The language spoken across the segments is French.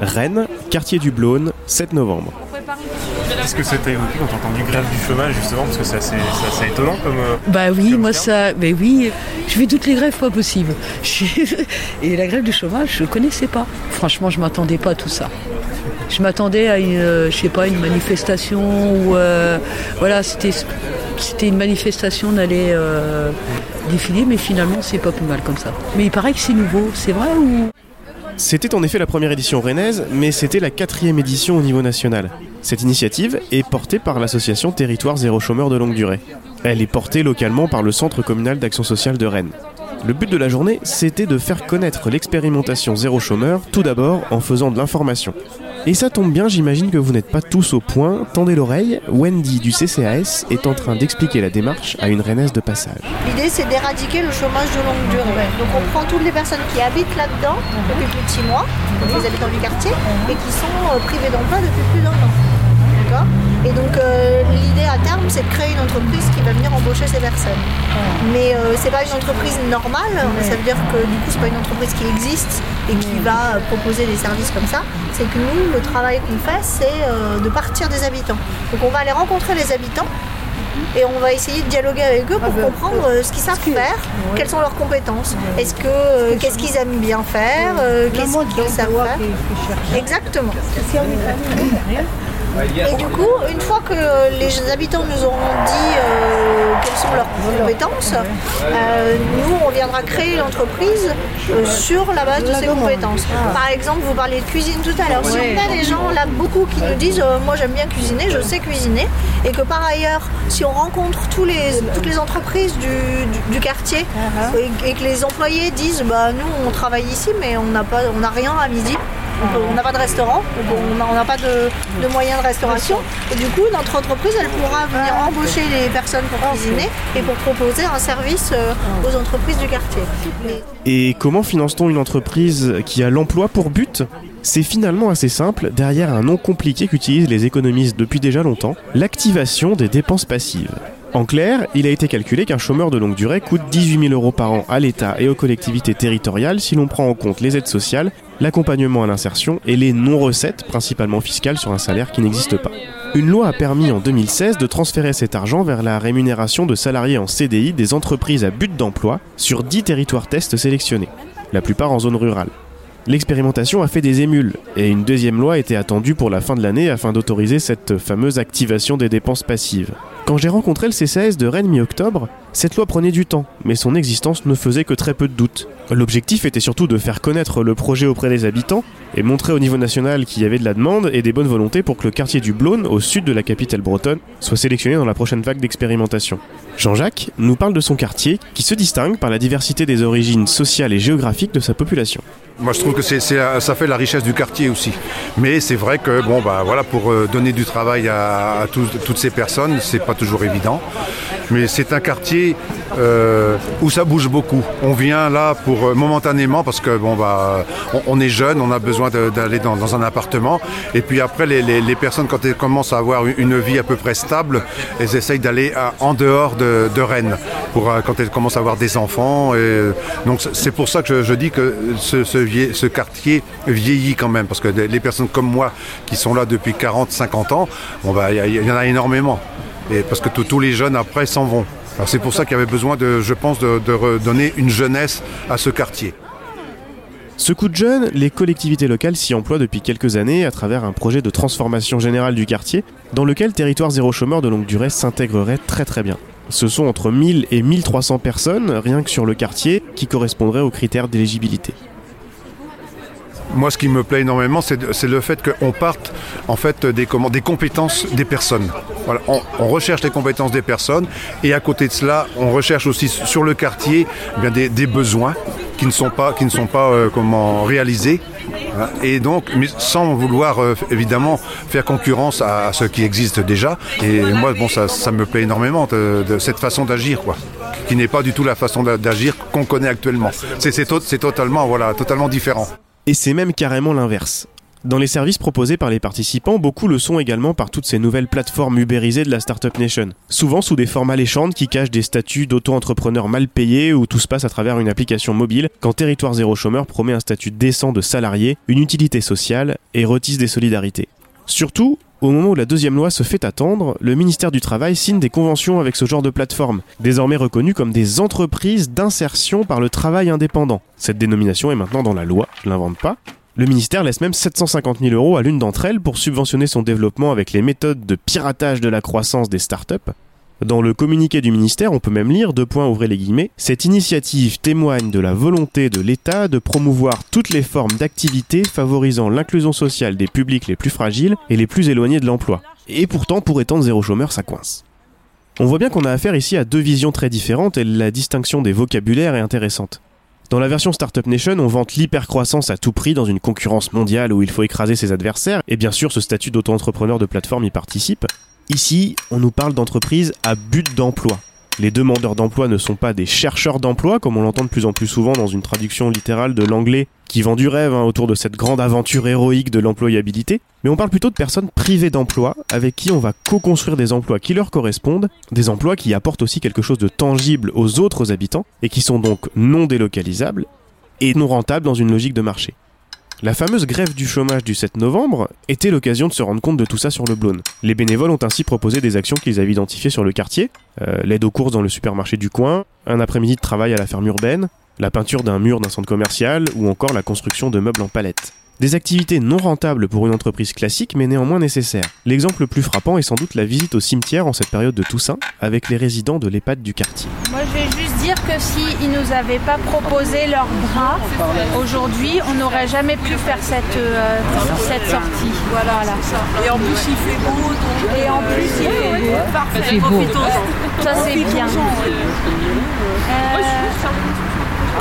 Rennes, quartier du Blône, 7 novembre. Qu'est-ce que ça t'a évoqué quand t'as entendu grève du chômage justement Parce que c'est assez, c'est assez étonnant comme. euh, Bah oui, comme moi terme. ça, mais oui, je fais toutes les grèves pas possibles. Et la grève du chômage, je connaissais pas. Franchement, je m'attendais pas à tout ça. Je m'attendais à une, euh, je sais pas, une manifestation ou euh, voilà, c'était c'était une manifestation d'aller euh, défiler, mais finalement c'est pas plus mal comme ça. Mais il paraît que c'est nouveau, c'est vrai ou C'était en effet la première édition rennaise, mais c'était la quatrième édition au niveau national. Cette initiative est portée par l'association Territoire Zéro Chômeur de longue durée. Elle est portée localement par le Centre communal d'action sociale de Rennes. Le but de la journée, c'était de faire connaître l'expérimentation Zéro Chômeur, tout d'abord en faisant de l'information. Et ça tombe bien, j'imagine que vous n'êtes pas tous au point. Tendez l'oreille, Wendy du CCAS est en train d'expliquer la démarche à une rennaise de passage. L'idée, c'est d'éradiquer le chômage de longue durée. Donc, on prend toutes les personnes qui habitent là-dedans depuis plus de six mois, donc les habitants du quartier, et qui sont euh, privés d'emploi depuis plus d'un an. D'accord? Et donc, euh, l'idée à terme, c'est de créer une entreprise qui va venir embaucher ces personnes. Mais euh, c'est pas une entreprise normale, ça veut dire que du coup, c'est pas une entreprise qui existe et qui va euh, proposer des services comme ça. C'est que nous, le travail qu'on fait, c'est euh, de partir des habitants. Donc, on va aller rencontrer les habitants et on va essayer de dialoguer avec eux pour comprendre euh, ce qu'ils savent faire, quelles sont leurs compétences, est-ce que euh, qu'est-ce qu'ils aiment bien faire, euh, qu'est-ce qu'ils savent faire. Exactement. Et du coup, une fois que les habitants nous auront dit euh, quelles sont leurs compétences, euh, nous, on viendra créer l'entreprise euh, sur la base de ces compétences. Par exemple, vous parliez de cuisine tout à l'heure. Si on a des gens là, beaucoup qui nous disent euh, Moi, j'aime bien cuisiner, je sais cuisiner, et que par ailleurs, si on rencontre tous les, toutes les entreprises du, du- du quartier et, et que les employés disent Bah, nous, on travaille ici, mais on n'a pas- on n'a rien à midi. On n'a pas de restaurant, on n'a- pas de, de moyens de restauration. Et du coup, notre entreprise, elle pourra venir embaucher les personnes pour cuisiner et pour proposer un service euh, aux entreprises du quartier. Mais- Et comment finance-t-on une entreprise qui a l'emploi pour but? C'est finalement assez simple, derrière un nom compliqué qu'utilisent les économistes depuis déjà longtemps, l'activation des dépenses passives. En clair, il a été calculé qu'un chômeur de longue durée coûte 18 000 euros par an à l'État et aux collectivités territoriales si l'on prend en compte les aides sociales, l'accompagnement à l'insertion et les non-recettes, principalement fiscales sur un salaire qui n'existe pas. Une loi a permis en 2016 de transférer cet argent vers la rémunération de salariés en CDI des entreprises à but d'emploi sur 10 territoires tests sélectionnés, la plupart en zone rurale. L'expérimentation a fait des émules, et une deuxième loi était attendue pour la fin de l'année afin d'autoriser cette fameuse activation des dépenses passives. Quand j'ai rencontré le CCAS de Rennes mi-octobre, cette loi prenait du temps, mais son existence ne faisait que très peu de doute. L'objectif était surtout de faire connaître le projet auprès des habitants et montrer au niveau national qu'il y avait de la demande et des bonnes volontés pour que le quartier du Blône, au sud de la capitale bretonne, soit sélectionné dans la prochaine vague d'expérimentation. Jean-Jacques nous parle de son quartier qui se distingue par la diversité des origines sociales et géographiques de sa population. Moi, je trouve que ça fait la richesse du quartier aussi. Mais c'est vrai que bon, bah, voilà, pour euh, donner du travail à, toutes ces personnes, c'est pas toujours évident. Mais c'est un quartier euh, où ça bouge beaucoup. On vient là pour euh, momentanément parce que bon, bah, on, est jeune, on a besoin d'aller dans, un appartement. Et puis après, les, personnes, quand elles commencent à avoir une- vie à peu près stable, elles essayent d'aller en dehors de, Rennes pour quand elles commencent à avoir des enfants. Donc c'est- pour ça que je, je dis que ce, ce, ce quartier vieillit quand même parce que les personnes comme moi qui sont là depuis 40, 50 ans, bon bah il y, a- il y en a énormément. Et parce que tous- tous les jeunes après s'en vont. Alors c'est pour ça qu'il y avait besoin de, je pense, de, de redonner une jeunesse à ce quartier. Ce coup de jeune, les collectivités locales s'y emploient depuis quelques années à travers un projet de transformation générale du quartier, dans lequel Territoire Zéro Chômeur de longue durée s'intégrerait très très bien. Ce sont entre 1000 et 1300 personnes, rien que sur le quartier, qui correspondraient aux critères d'éligibilité. Moi, ce qui me plaît énormément, c'est le fait qu'on parte en fait des, comment, des compétences des personnes. Voilà, on, on recherche les compétences des personnes et à côté de cela, on recherche aussi sur le quartier eh bien, des, des besoins qui ne sont pas, qui ne sont pas euh, comment, réalisés. Et donc, mais sans vouloir euh, évidemment faire concurrence à, à ce qui existe déjà. Et moi, bon, ça, ça me plaît énormément de, de cette façon d'agir, quoi, qui n'est pas du tout la façon d'a- d'agir qu'on connaît actuellement. C'est totalement, voilà, totalement différent. Et c'est même carrément l'inverse. Dans les services proposés par les participants, beaucoup le sont également par toutes ces nouvelles plateformes ubérisées de la Startup Nation. Souvent sous des formes alléchantes qui cachent des statuts d'auto-entrepreneurs mal payés où tout se passe à travers une application mobile, quand Territoire Zéro Chômeur promet un statut décent de salarié, une utilité sociale et retisse des solidarités. Surtout, au moment où la deuxième loi se fait attendre, le ministère du Travail signe des conventions avec ce genre de plateforme, désormais reconnues comme des entreprises d'insertion par le travail indépendant. Cette dénomination est maintenant dans la loi, je l'invente pas. Le ministère laisse même 750 000 euros à l'une d'entre elles pour subventionner son développement avec les méthodes de piratage de la croissance des startups. Dans le communiqué du ministère, on peut même lire, deux points ouvrez les guillemets, cette initiative témoigne de la volonté de l'État de promouvoir toutes les formes d'activité favorisant l'inclusion sociale des publics les plus fragiles et les plus éloignés de l'emploi. Et pourtant, pour étendre zéro chômeur, ça coince. On voit bien qu'on a affaire ici à deux visions très différentes et la distinction des vocabulaires est intéressante. Dans la version Startup Nation, on vante l'hypercroissance à tout prix dans une concurrence mondiale où il faut écraser ses adversaires, et bien sûr ce statut d'auto-entrepreneur de plateforme y participe. Ici, on nous parle d'entreprises à but d'emploi. Les demandeurs d'emploi ne sont pas des chercheurs d'emploi, comme on l'entend de plus en plus souvent dans une traduction littérale de l'anglais qui vend du rêve hein, autour de cette grande aventure héroïque de l'employabilité, mais on parle plutôt de personnes privées d'emploi avec qui on va co-construire des emplois qui leur correspondent, des emplois qui apportent aussi quelque chose de tangible aux autres habitants et qui sont donc non délocalisables et non rentables dans une logique de marché. La fameuse grève du chômage du 7 novembre était l'occasion de se rendre compte de tout ça sur le Blône. Les bénévoles ont ainsi proposé des actions qu'ils avaient identifiées sur le quartier, euh, l'aide aux courses dans le supermarché du coin, un après-midi de travail à la ferme urbaine, la peinture d'un mur d'un centre commercial ou encore la construction de meubles en palette. Des activités non rentables pour une entreprise classique mais néanmoins nécessaires. L'exemple le plus frappant est sans doute la visite au cimetière en cette période de Toussaint avec les résidents de l'EHPAD du quartier. Dire que s'ils ne nous avaient pas proposé leurs bras aujourd'hui, on n'aurait jamais pu faire cette, euh, cette sortie. Voilà, voilà. Et en plus, il fait beau. Donc... Et en plus il fait beau. Parfait, profitons-en. Ça c'est bien. Euh,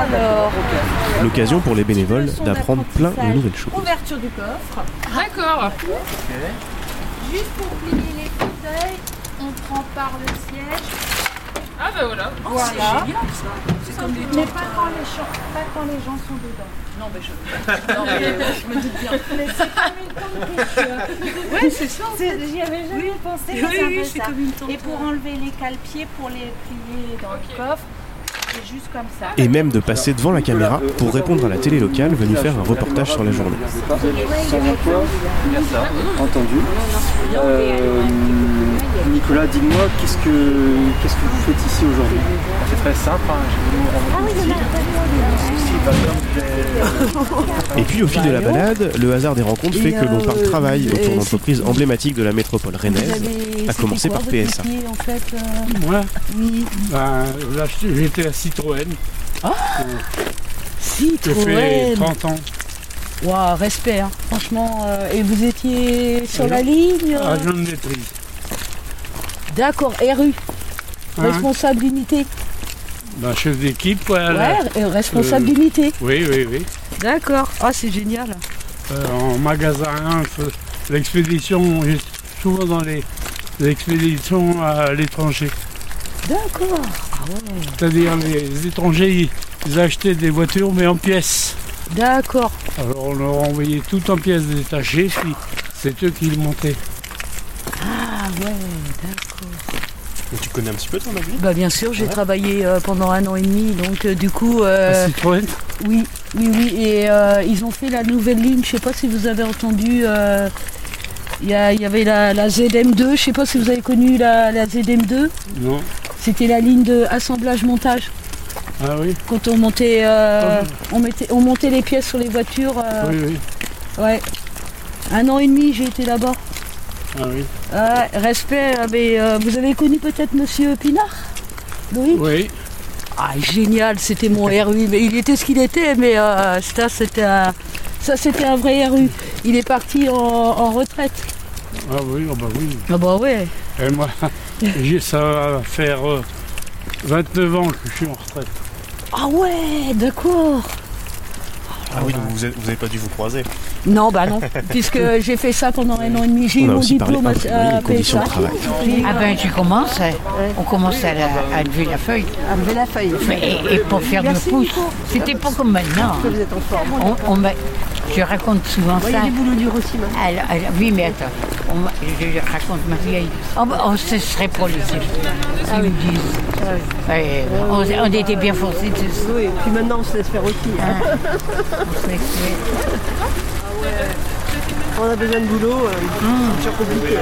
alors, L'occasion pour les bénévoles d'apprendre plein de nouvelles choses. ouverture du coffre. D'accord. Juste pour plier les fauteuils, on prend par le siège. Ah bah voilà. Voilà. C'est comme des Mais pas quand, les gens, pas quand les gens sont dedans. Non, mais je, non, mais je me doute bien. Mais c'est comme une tente. Ouais, c'est ça. J'y avais jamais pensé, Oui, oui, c'est ça. comme une tente. Et pour enlever les cale-pieds, pour les plier dans le coffre, Et même de passer devant la caméra pour répondre à la télé locale venue faire un reportage sur la journée. Entendu. Euh, Nicolas, dis-moi, qu'est-ce que, qu'est-ce que vous faites ici aujourd'hui? C'est très simple, hein, je vais vous rendre ici. Et puis au fil de la balade, le hasard des rencontres fait que l'on parle travail autour d'entreprises emblématiques de la métropole rennaise, à commencer par PSA. En fait, euh, Moi, ben, là, j'étais à Citroën. J'ai fait Citroën. 30 ans Waouh, respect, hein. franchement. euh, et vous étiez sur la ligne euh, agent de maîtrise. D'accord, RU, Hein responsable unité. Ben, chef d'équipe. Ouais, et responsable euh, unité. Oui, oui, oui. D'accord. Ah, c'est génial. Euh, en magasin, l'expédition, j'étais souvent dans les, les expéditions à l'étranger. D'accord. C'est-à-dire les étrangers, ils, ils achetaient des voitures mais en pièces. D'accord. Alors on leur envoyait tout en pièces détachées, puis c'est eux qui le montaient. Ah ouais, d'accord. Tu connais un petit peu ton avis? Bah bien sûr, j'ai travaillé euh, pendant un an et demi, donc euh, du coup, euh, À Citroën? oui, oui, oui. Et euh, ils ont fait la nouvelle ligne. Je sais pas si vous avez entendu. euh, Il y, a- il y avait la, la ZM2. Je sais pas si vous avez connu la, la ZM2. Non. C'était la ligne de assemblage-montage. Ah oui Quand on montait, euh, Ah on, mettait, on montait les pièces sur les voitures. euh, Oui, oui. Ouais. Un an et demi, j'ai été là-bas. Ah oui. Ouais, respect, euh, mais euh, vous avez connu peut-être Monsieur Pinard Oui. Oui. Ah, génial, c'était mon RU. Mais il était ce qu'il était, mais euh, ça, c'était un, ça, c'était un vrai RU. Il est parti en, en retraite. Ah oui, ah bah oui. Ah bah ouais. Et moi, j'ai- ça va faire euh, 29 ans que je suis en retraite. Ah ouais, d'accord. Ah oui, donc vous n'avez pas dû vous croiser. Non, bah non, puisque j'ai fait ça pendant un an et demi. J'ai eu mon diplôme à, à conditions de travail. Ah ben tu commences, hein. on commence à, la- à lever la feuille. À lever la feuille. Mais- et, et pour faire le pouce, c'était pas comme maintenant. Vous êtes en forme. On, on met- Je raconte souvent Il y ça. a des boulots durs aussi, maintenant. Alors, alors, oui, mais attends, on je, raconte ma vieille. Oh, bah, oh, ce serait pour les Ah disent. Ouais, on, on était bien forcés de se Oui, et puis maintenant on se laisse faire aussi. hein. on se laisse faire. On a besoin de boulot, euh, c'est toujours compliqué.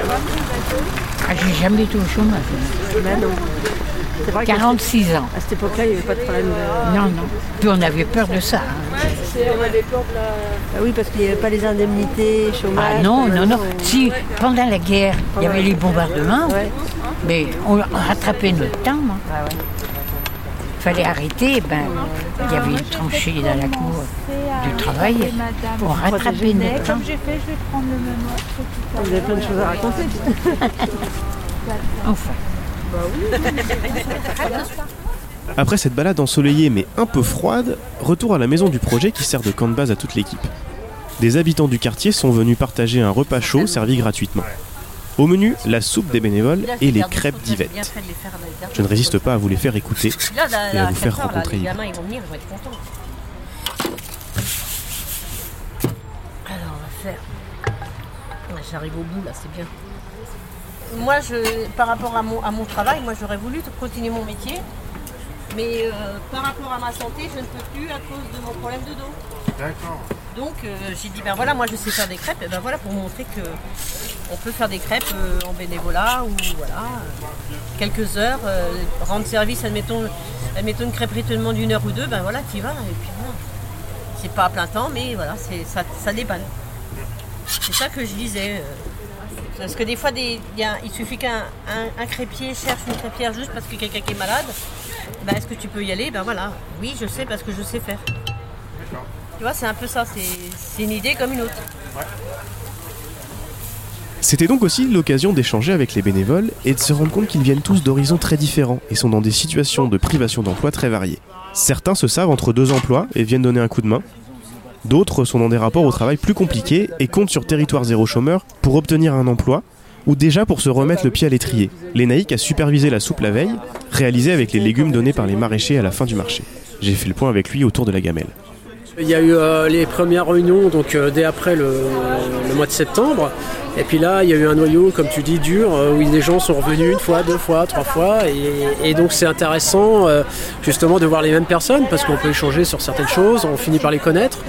Ah, j'ai jamais été au chômage. Ben non. C'est vrai qu'à 46 ans. À cette époque-là, il n'y avait pas de problème. de- Non, non. Puis on avait peur de ça. hein. On avait peur de la... Ah oui, parce qu'il n'y avait pas les indemnités, chômage. Ah non, non, non. Si, pendant la guerre, il y avait les bombardements, Ouais. mais on rattrapait notre temps. hein. Il fallait arrêter, ben, il y avait une tranchée dans la cour du travail. On rattrapait notre temps. Comme j'ai fait, je vais prendre le menu. Vous avez plein de choses à raconter. Enfin. Après cette balade ensoleillée mais un peu froide, retour à la maison du projet qui sert de camp de base à toute l'équipe. Des habitants du quartier sont venus partager un repas chaud servi gratuitement. Au menu, la soupe des bénévoles et les crêpes d'Yvette. Je ne résiste pas à vous les faire écouter et à vous faire rencontrer Yvette. Alors, on va faire. J'arrive au bout là, c'est bien. Moi, je, par rapport à mon, à mon travail, moi j'aurais voulu continuer mon métier. Mais euh, par rapport à ma santé, je ne peux plus à cause de mon problème de dos. D'accord. Donc euh, j'ai dit ben voilà moi je sais faire des crêpes et ben voilà pour montrer que on peut faire des crêpes euh, en bénévolat ou voilà quelques heures rendre service admettons admettons une crêperie te demande une heure ou deux ben voilà tu y vas et puis voilà c'est pas à plein temps mais voilà c'est ça, ça dépanne c'est ça que je disais parce que des fois des, il y a- il suffit qu'un un, un crêpier cherche une crêpière juste parce que quelqu'un qui est malade ben est-ce que tu peux y aller? Ben voilà oui je sais parce que je sais faire tu vois, c'est un peu ça, c'est c'est une idée comme une autre. C'était donc aussi l'occasion d'échanger avec les bénévoles et de se rendre compte qu'ils viennent tous d'horizons très différents et sont dans des situations de privation d'emploi très variées. Certains se savent entre deux emplois et viennent donner un coup de main. D'autres sont dans des rapports au travail plus compliqués et comptent sur territoire zéro chômeur pour obtenir un emploi ou déjà pour se remettre le pied à l'étrier. Lénaïque a supervisé la soupe la veille, réalisée avec les légumes donnés par les maraîchers à la fin du marché. J'ai fait le point avec lui autour de la gamelle. Il y a eu euh, les premières réunions donc euh, dès après le, mois de septembre. Et puis là, il y a eu un noyau, comme tu dis, dur, euh, où les gens sont revenus une fois, deux fois, trois fois. Et, et donc c'est intéressant justement de voir les mêmes personnes parce qu'on peut échanger sur certaines choses, on finit par les connaître.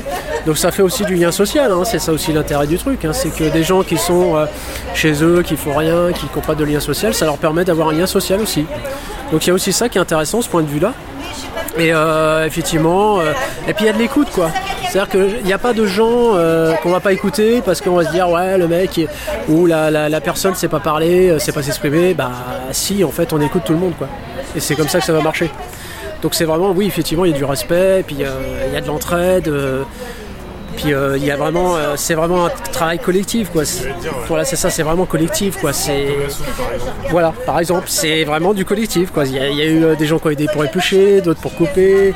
Donc ça fait aussi du lien social, hein, c'est ça aussi l'intérêt du truc. hein, c'est que des gens qui sont euh, chez eux, qui font rien, qui n'ont pas de lien social, ça leur permet d'avoir un lien social aussi. Donc il y a aussi ça qui est intéressant, ce point de vue-là. Et euh, effectivement, euh, et puis il y a de l'écoute quoi. C'est-à-dire qu'il n'y a pas de gens euh, qu'on va pas écouter parce qu'on va se dire ouais le mec ou la, la, la personne sait pas parler, euh, sait pas s'exprimer. Bah si en fait on écoute tout le monde quoi. Et c'est comme ça que ça va marcher. Donc c'est vraiment oui effectivement il y a du respect, puis euh, il y a de l'entraide. Puis euh, il y a vraiment, euh, c'est vraiment un travail collectif quoi. Voilà, c'est ça, c'est vraiment collectif quoi. C'est voilà, par exemple, c'est vraiment du collectif quoi. Il y a, eu euh, des gens qui ont aidé pour éplucher, d'autres pour couper,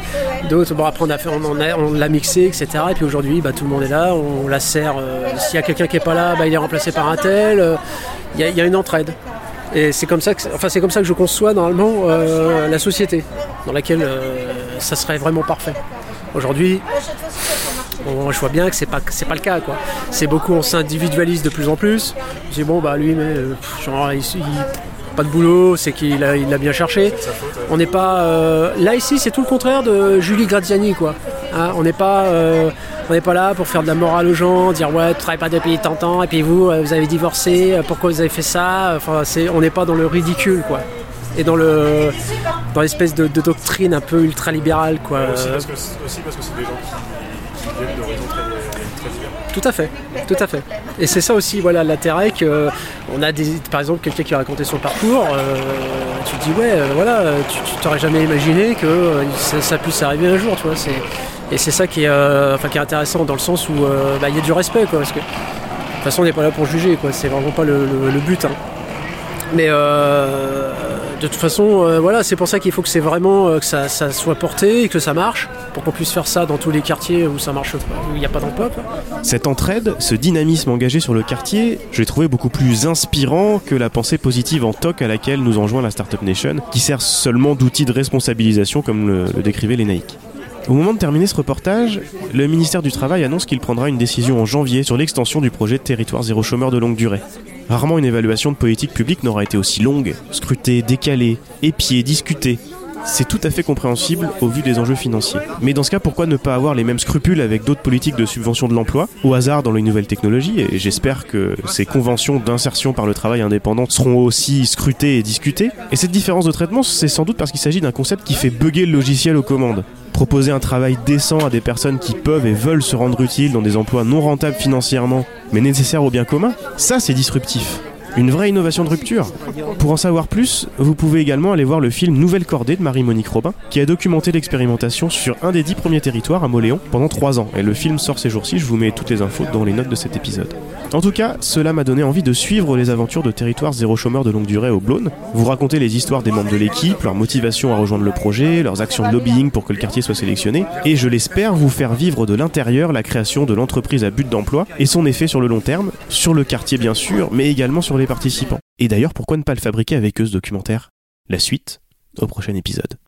d'autres bon après on a fait, on, l'a mixé etc. Et puis aujourd'hui, bah, tout le monde est là, on la sert. S'il y a quelqu'un qui est pas là, bah, il est remplacé par un tel. Il y, a, une entraide. Et c'est comme ça que, enfin c'est comme ça que je conçois normalement la société dans laquelle ça serait vraiment parfait. Aujourd'hui, Je vois bien que c'est pas c'est pas le cas quoi. C'est beaucoup on s'individualise de plus en plus. Je dis bon bah lui mais euh, genre il, il- pas de boulot, c'est qu'il a, il a bien cherché. On n'est pas euh, là ici c'est tout le contraire de Julie Graziani quoi. Hein, on n'est pas euh, on n'est pas là pour faire de la morale aux gens, dire ouais tu travailles pas depuis tant de temps et puis vous vous avez divorcé, pourquoi vous avez fait ça? Enfin c'est on n'est pas dans le ridicule quoi. Et dans le dans l'espèce de, de doctrine un peu ultra libérale quoi. Aussi parce que aussi parce que c'est des gens qui, Tout à fait, tout à fait. Et c'est ça aussi, voilà, l'intérêt que on a des, par exemple, quelqu'un qui a raconté son parcours. euh, tu te dis ouais, euh, voilà, euh, tu t'aurais jamais imaginé que euh, ça, puisse arriver un jour, et c'est ça qui est, euh, enfin, qui est intéressant dans le sens où euh, bah, il y a du respect, quoi, parce que de toute façon on n'est pas là pour juger, quoi. C'est vraiment pas le, but. hein. Mais euh, de toute façon, euh, voilà, c'est pour ça qu'il faut que c'est vraiment euh, que ça soit porté et que ça marche, pour qu'on puisse faire ça dans tous les quartiers où ça marche, pas, où il n'y a pas d'emploi. Cette entraide, ce dynamisme engagé sur le quartier, je l'ai trouvé beaucoup plus inspirant que la pensée positive en toc à laquelle nous enjoint la Startup Nation, qui sert seulement d'outil de responsabilisation comme le, décrivait Nike. Au moment de terminer ce reportage, le ministère du Travail annonce qu'il prendra une décision en janvier sur l'extension du projet territoire zéro chômeur de longue durée. Rarement une évaluation de politique publique n'aura été aussi longue, scrutée, décalée, épiée, discutée. C'est tout à fait compréhensible au vu des enjeux financiers. Mais dans ce cas, pourquoi ne pas avoir les mêmes scrupules avec d'autres politiques de subvention de l'emploi, au hasard dans les nouvelles technologies Et j'espère que ces conventions d'insertion par le travail indépendant seront aussi scrutées et discutées. Et cette différence de traitement, c'est sans doute parce qu'il s'agit d'un concept qui fait bugger le logiciel aux commandes. Proposer un travail décent à des personnes qui peuvent et veulent se rendre utiles dans des emplois non rentables financièrement, mais nécessaires au bien commun, ça c'est disruptif. Une vraie innovation de rupture. Pour en savoir plus, vous pouvez également aller voir le film Nouvelle Cordée de Marie-Monique Robin, qui a documenté l'expérimentation sur un des dix premiers territoires à Moléon pendant trois ans. Et le film sort ces jours-ci, je vous mets toutes les infos dans les notes de cet épisode. En tout cas, cela m'a donné envie de suivre les aventures de Territoire Zéro Chômeur de longue durée au Blône, vous raconter les histoires des membres de l'équipe, leur motivation à rejoindre le projet, leurs actions de lobbying pour que le quartier soit sélectionné, et je l'espère vous faire vivre de l'intérieur la création de l'entreprise à but d'emploi et son effet sur le long terme, sur le quartier bien sûr, mais également sur participants. Et d'ailleurs, pourquoi ne pas le fabriquer avec eux ce documentaire? La suite, au prochain épisode.